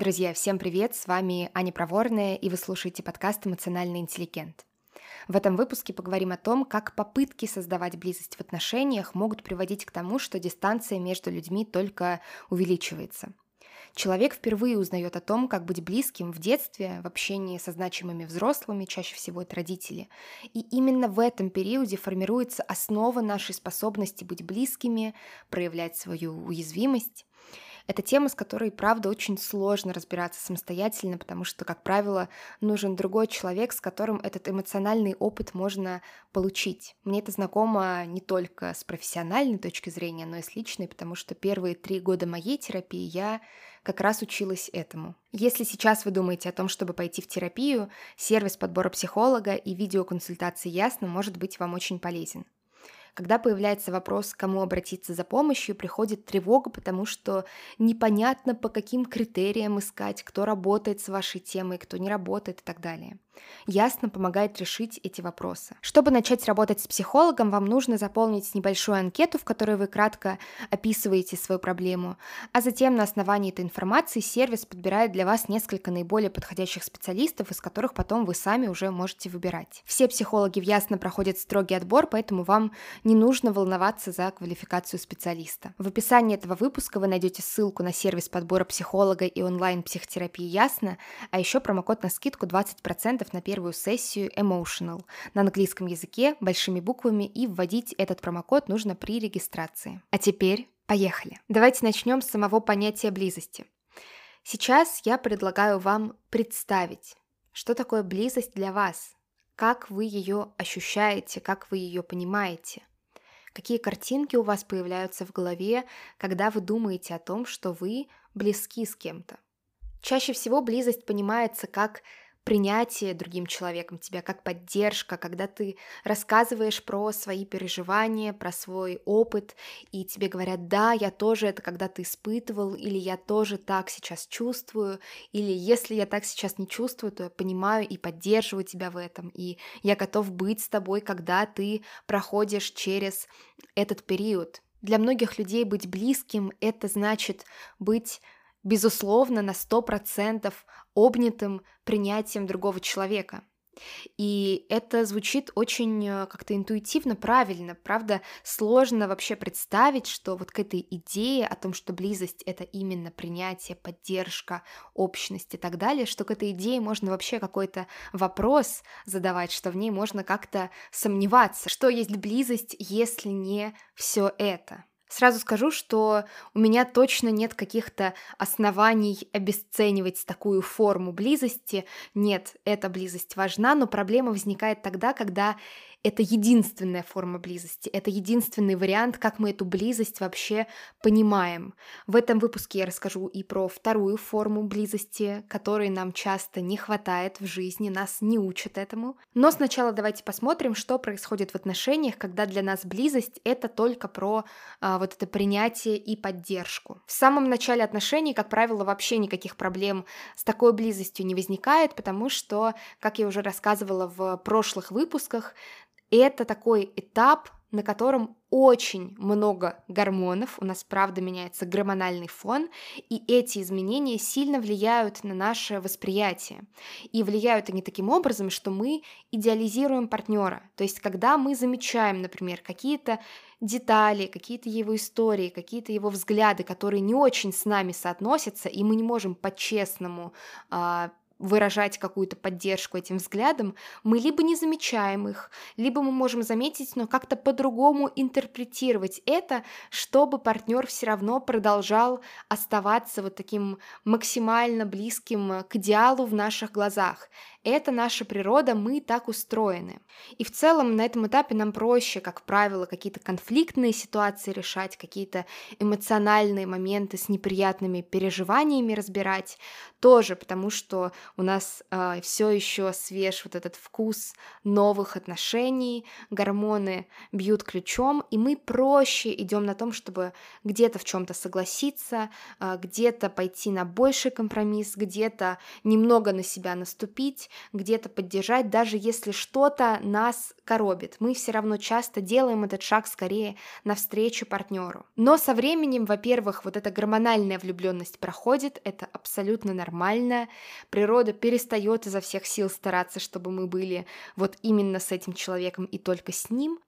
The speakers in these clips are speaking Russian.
Друзья, всем привет! С вами Аня Проворная, и вы слушаете подкаст «Эмоциональный интеллигент». В этом выпуске поговорим о том, как попытки создавать близость в отношениях могут приводить к тому, что дистанция между людьми только увеличивается. Человек впервые узнает о том, как быть близким в детстве, в общении со значимыми взрослыми, чаще всего это родители. И именно в этом периоде формируется основа нашей способности быть близкими, проявлять свою уязвимость это тема, с которой, правда, очень сложно разбираться самостоятельно, потому что, как правило, нужен другой человек, с которым этот эмоциональный опыт можно получить. Мне это знакомо не только с профессиональной точки зрения, но и с личной, потому что первые три года моей терапии я как раз училась этому. Если сейчас вы думаете о том, чтобы пойти в терапию, сервис подбора психолога и видеоконсультации Ясно может быть вам очень полезен. Когда появляется вопрос, кому обратиться за помощью, приходит тревога, потому что непонятно, по каким критериям искать, кто работает с вашей темой, кто не работает и так далее. Ясно помогает решить эти вопросы. Чтобы начать работать с психологом, вам нужно заполнить небольшую анкету, в которой вы кратко описываете свою проблему, а затем на основании этой информации сервис подбирает для вас несколько наиболее подходящих специалистов, из которых потом вы сами уже можете выбирать. Все психологи в Ясно проходят строгий отбор, поэтому вам не нужно волноваться за квалификацию специалиста. В описании этого выпуска вы найдете ссылку на сервис подбора психолога и онлайн-психотерапии Ясно, а еще промокод на скидку 20% на первую сессию Emotional на английском языке большими буквами и вводить этот промокод нужно при регистрации. А теперь поехали. Давайте начнем с самого понятия близости. Сейчас я предлагаю вам представить, что такое близость для вас, как вы ее ощущаете, как вы ее понимаете. Какие картинки у вас появляются в голове, когда вы думаете о том, что вы близки с кем-то? Чаще всего близость понимается как принятие другим человеком тебя, как поддержка, когда ты рассказываешь про свои переживания, про свой опыт, и тебе говорят, да, я тоже это когда-то испытывал, или я тоже так сейчас чувствую, или если я так сейчас не чувствую, то я понимаю и поддерживаю тебя в этом, и я готов быть с тобой, когда ты проходишь через этот период. Для многих людей быть близким — это значит быть безусловно, на 100% обнятым принятием другого человека. И это звучит очень э, как-то интуитивно правильно. Правда, сложно вообще представить, что вот к этой идее о том, что близость — это именно принятие, поддержка, общность и так далее, что к этой идее можно вообще какой-то вопрос задавать, что в ней можно как-то сомневаться, что есть близость, если не все это. Сразу скажу, что у меня точно нет каких-то оснований обесценивать такую форму близости. Нет, эта близость важна, но проблема возникает тогда, когда это единственная форма близости, это единственный вариант, как мы эту близость вообще понимаем. В этом выпуске я расскажу и про вторую форму близости, которой нам часто не хватает в жизни, нас не учат этому. Но сначала давайте посмотрим, что происходит в отношениях, когда для нас близость это только про а, вот это принятие и поддержку. В самом начале отношений, как правило, вообще никаких проблем с такой близостью не возникает, потому что, как я уже рассказывала в прошлых выпусках, это такой этап, на котором очень много гормонов, у нас правда меняется гормональный фон, и эти изменения сильно влияют на наше восприятие. И влияют они таким образом, что мы идеализируем партнера. То есть, когда мы замечаем, например, какие-то детали, какие-то его истории, какие-то его взгляды, которые не очень с нами соотносятся, и мы не можем по-честному а, выражать какую-то поддержку этим взглядам, мы либо не замечаем их, либо мы можем заметить, но как-то по-другому интерпретировать это, чтобы партнер все равно продолжал оставаться вот таким максимально близким к идеалу в наших глазах. Это наша природа, мы так устроены. И в целом на этом этапе нам проще, как правило, какие-то конфликтные ситуации решать, какие-то эмоциональные моменты с неприятными переживаниями разбирать, тоже потому что у нас э, все еще свеж вот этот вкус новых отношений, гормоны бьют ключом, и мы проще идем на том, чтобы где-то в чем-то согласиться, э, где-то пойти на больший компромисс, где-то немного на себя наступить, где-то поддержать, даже если что-то нас коробит. Мы все равно часто делаем этот шаг скорее навстречу партнеру. Но со временем, во-первых, вот эта гормональная влюбленность проходит, это абсолютно нормально. Природа перестает изо всех сил стараться, чтобы мы были вот именно с этим человеком и только с ним.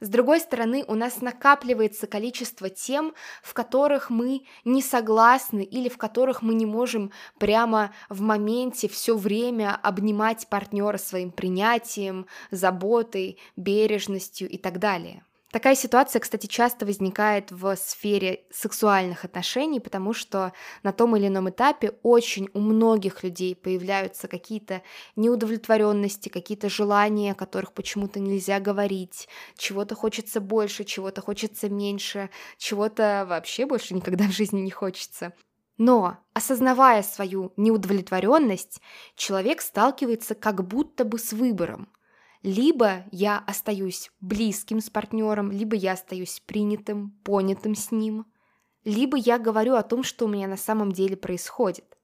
С другой стороны, у нас накапливается количество тем, в которых мы не согласны или в которых мы не можем прямо в моменте все время обнимать партнера своим принятием, заботой, бережностью и так далее. Такая ситуация, кстати, часто возникает в сфере сексуальных отношений, потому что на том или ином этапе очень у многих людей появляются какие-то неудовлетворенности, какие-то желания, о которых почему-то нельзя говорить, чего-то хочется больше, чего-то хочется меньше, чего-то вообще больше никогда в жизни не хочется. Но, осознавая свою неудовлетворенность, человек сталкивается как будто бы с выбором – либо я остаюсь близким с партнером, либо я остаюсь принятым, понятым с ним, либо я говорю о том, что у меня на самом деле происходит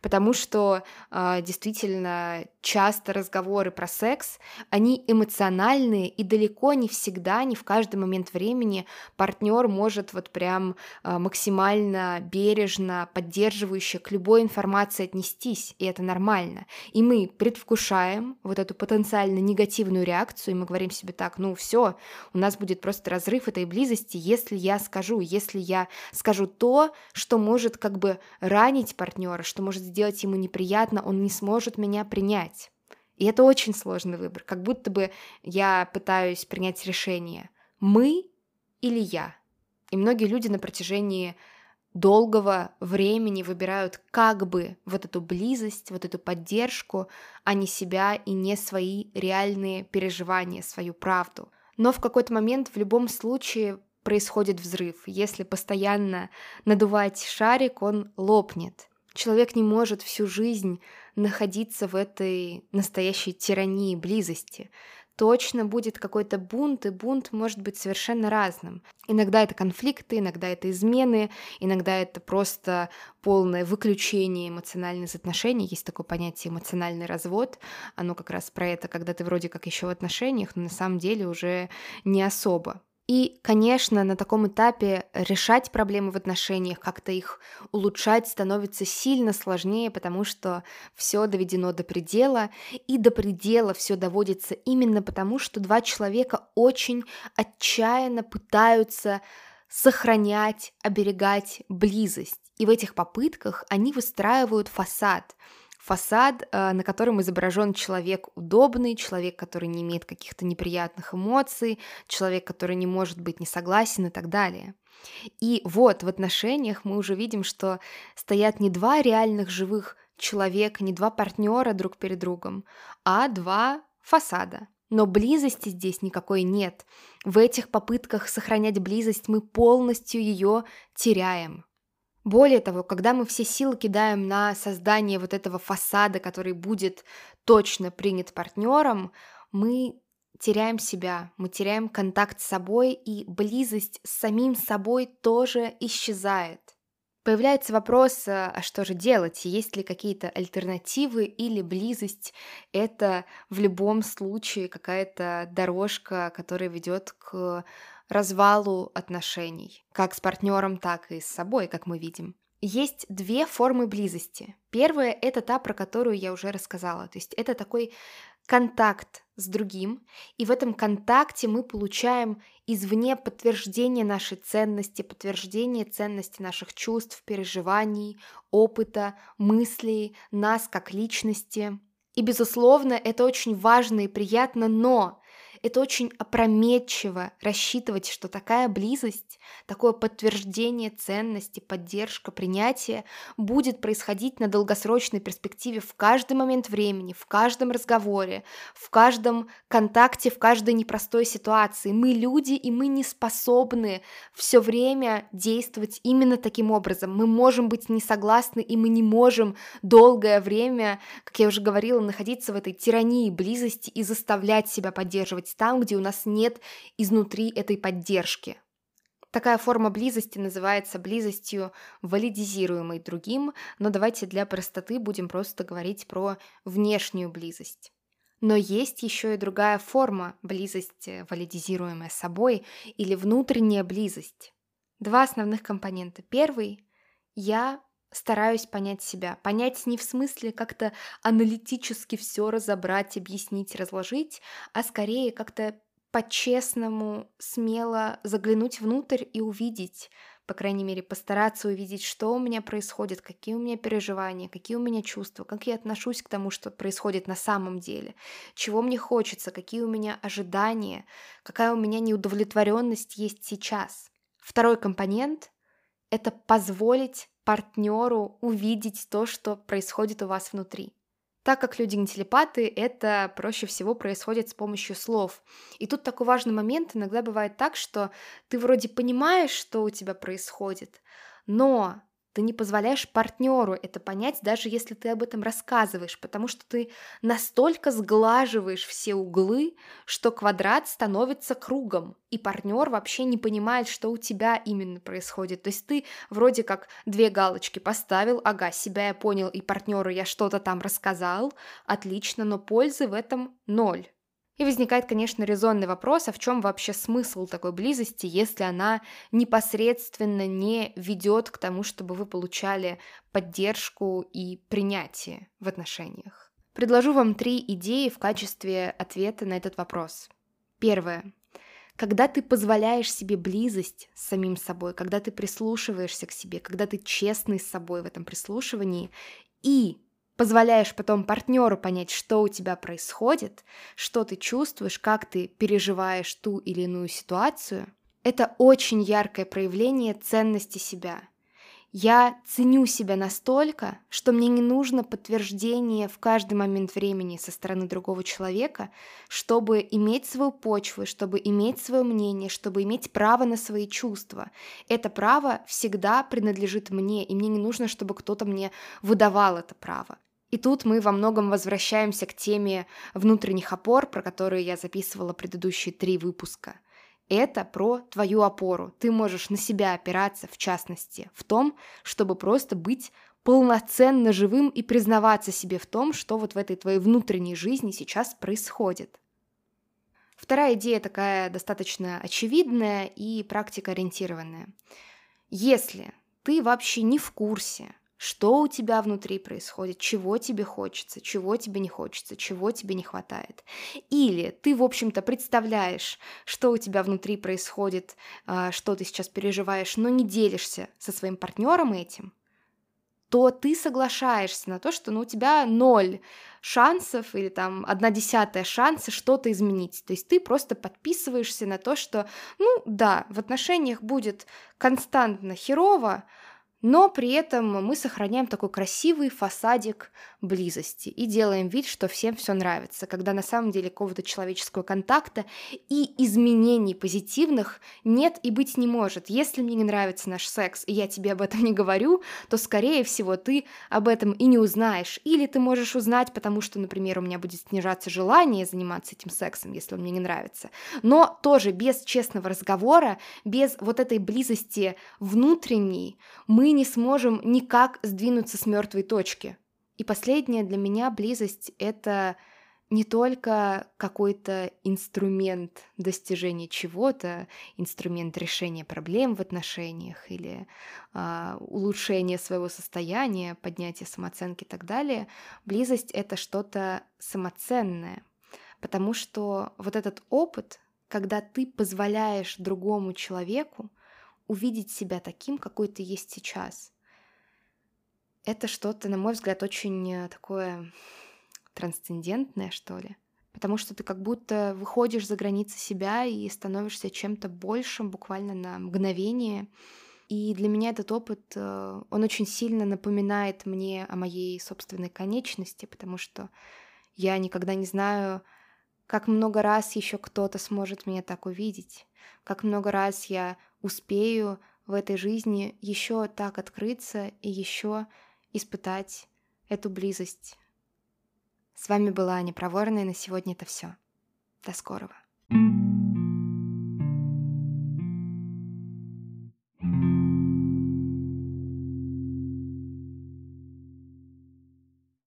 потому что э, действительно часто разговоры про секс, они эмоциональные, и далеко не всегда, не в каждый момент времени партнер может вот прям э, максимально бережно, поддерживающе к любой информации отнестись, и это нормально. И мы предвкушаем вот эту потенциально негативную реакцию, и мы говорим себе так, ну все, у нас будет просто разрыв этой близости, если я скажу, если я скажу то, что может как бы ранить партнера, что может сделать ему неприятно, он не сможет меня принять. И это очень сложный выбор, как будто бы я пытаюсь принять решение, мы или я. И многие люди на протяжении долгого времени выбирают как бы вот эту близость, вот эту поддержку, а не себя и не свои реальные переживания, свою правду. Но в какой-то момент в любом случае происходит взрыв. Если постоянно надувать шарик, он лопнет. Человек не может всю жизнь находиться в этой настоящей тирании близости. Точно будет какой-то бунт, и бунт может быть совершенно разным. Иногда это конфликты, иногда это измены, иногда это просто полное выключение эмоциональных отношений. Есть такое понятие эмоциональный развод. Оно как раз про это, когда ты вроде как еще в отношениях, но на самом деле уже не особо. И, конечно, на таком этапе решать проблемы в отношениях, как-то их улучшать становится сильно сложнее, потому что все доведено до предела, и до предела все доводится именно потому, что два человека очень отчаянно пытаются сохранять, оберегать близость. И в этих попытках они выстраивают фасад – фасад, э, на котором изображен человек удобный, человек, который не имеет каких-то неприятных эмоций, человек, который не может быть не согласен и так далее. И вот в отношениях мы уже видим, что стоят не два реальных живых человека, не два партнера друг перед другом, а два фасада. Но близости здесь никакой нет. В этих попытках сохранять близость мы полностью ее теряем. Более того, когда мы все силы кидаем на создание вот этого фасада, который будет точно принят партнером, мы теряем себя, мы теряем контакт с собой, и близость с самим собой тоже исчезает. Появляется вопрос, а, а что же делать, есть ли какие-то альтернативы или близость — это в любом случае какая-то дорожка, которая ведет к развалу отношений, как с партнером, так и с собой, как мы видим. Есть две формы близости. Первая – это та, про которую я уже рассказала. То есть это такой контакт с другим, и в этом контакте мы получаем извне подтверждение нашей ценности, подтверждение ценности наших чувств, переживаний, опыта, мыслей, нас как личности. И, безусловно, это очень важно и приятно, но это очень опрометчиво рассчитывать, что такая близость, такое подтверждение ценности, поддержка, принятие будет происходить на долгосрочной перспективе в каждый момент времени, в каждом разговоре, в каждом контакте, в каждой непростой ситуации. Мы люди, и мы не способны все время действовать именно таким образом. Мы можем быть не согласны, и мы не можем долгое время, как я уже говорила, находиться в этой тирании близости и заставлять себя поддерживать там, где у нас нет изнутри этой поддержки. Такая форма близости называется близостью, валидизируемой другим, но давайте для простоты будем просто говорить про внешнюю близость. Но есть еще и другая форма близости, валидизируемая собой, или внутренняя близость. Два основных компонента. Первый – я стараюсь понять себя. Понять не в смысле как-то аналитически все разобрать, объяснить, разложить, а скорее как-то по-честному, смело заглянуть внутрь и увидеть, по крайней мере, постараться увидеть, что у меня происходит, какие у меня переживания, какие у меня чувства, как я отношусь к тому, что происходит на самом деле, чего мне хочется, какие у меня ожидания, какая у меня неудовлетворенность есть сейчас. Второй компонент — это позволить партнеру увидеть то, что происходит у вас внутри. Так как люди не телепаты, это проще всего происходит с помощью слов. И тут такой важный момент, иногда бывает так, что ты вроде понимаешь, что у тебя происходит, но ты не позволяешь партнеру это понять, даже если ты об этом рассказываешь, потому что ты настолько сглаживаешь все углы, что квадрат становится кругом, и партнер вообще не понимает, что у тебя именно происходит. То есть ты вроде как две галочки поставил, ага, себя я понял, и партнеру я что-то там рассказал, отлично, но пользы в этом ноль. И возникает, конечно, резонный вопрос, а в чем вообще смысл такой близости, если она непосредственно не ведет к тому, чтобы вы получали поддержку и принятие в отношениях. Предложу вам три идеи в качестве ответа на этот вопрос. Первое. Когда ты позволяешь себе близость с самим собой, когда ты прислушиваешься к себе, когда ты честный с собой в этом прислушивании и позволяешь потом партнеру понять, что у тебя происходит, что ты чувствуешь, как ты переживаешь ту или иную ситуацию, это очень яркое проявление ценности себя. Я ценю себя настолько, что мне не нужно подтверждение в каждый момент времени со стороны другого человека, чтобы иметь свою почву, чтобы иметь свое мнение, чтобы иметь право на свои чувства. Это право всегда принадлежит мне, и мне не нужно, чтобы кто-то мне выдавал это право. И тут мы во многом возвращаемся к теме внутренних опор, про которые я записывала предыдущие три выпуска. Это про твою опору. Ты можешь на себя опираться, в частности, в том, чтобы просто быть полноценно живым и признаваться себе в том, что вот в этой твоей внутренней жизни сейчас происходит. Вторая идея такая достаточно очевидная и практикоориентированная. Если ты вообще не в курсе, что у тебя внутри происходит, чего тебе хочется, чего тебе не хочется, чего тебе не хватает. Или ты, в общем-то, представляешь, что у тебя внутри происходит, а, что ты сейчас переживаешь, но не делишься со своим партнером этим, то ты соглашаешься на то, что ну, у тебя ноль шансов или там одна десятая шанса что-то изменить. То есть ты просто подписываешься на то, что, ну да, в отношениях будет константно херово, но при этом мы сохраняем такой красивый фасадик близости и делаем вид, что всем все нравится, когда на самом деле какого-то человеческого контакта и изменений позитивных нет и быть не может. Если мне не нравится наш секс, и я тебе об этом не говорю, то, скорее всего, ты об этом и не узнаешь. Или ты можешь узнать, потому что, например, у меня будет снижаться желание заниматься этим сексом, если он мне не нравится. Но тоже без честного разговора, без вот этой близости внутренней, мы не сможем никак сдвинуться с мертвой точки. И последнее для меня близость — это не только какой-то инструмент достижения чего-то, инструмент решения проблем в отношениях или э, улучшения своего состояния, поднятия самооценки и так далее. Близость это что-то самоценное, потому что вот этот опыт, когда ты позволяешь другому человеку увидеть себя таким, какой ты есть сейчас. Это что-то, на мой взгляд, очень э, такое трансцендентное, что ли. Потому что ты как будто выходишь за границы себя и становишься чем-то большим буквально на мгновение. И для меня этот опыт, э, он очень сильно напоминает мне о моей собственной конечности, потому что я никогда не знаю, как много раз еще кто-то сможет меня так увидеть, как много раз я успею в этой жизни еще так открыться и еще испытать эту близость. С вами была Аня Проворная, на сегодня это все. До скорого. thank you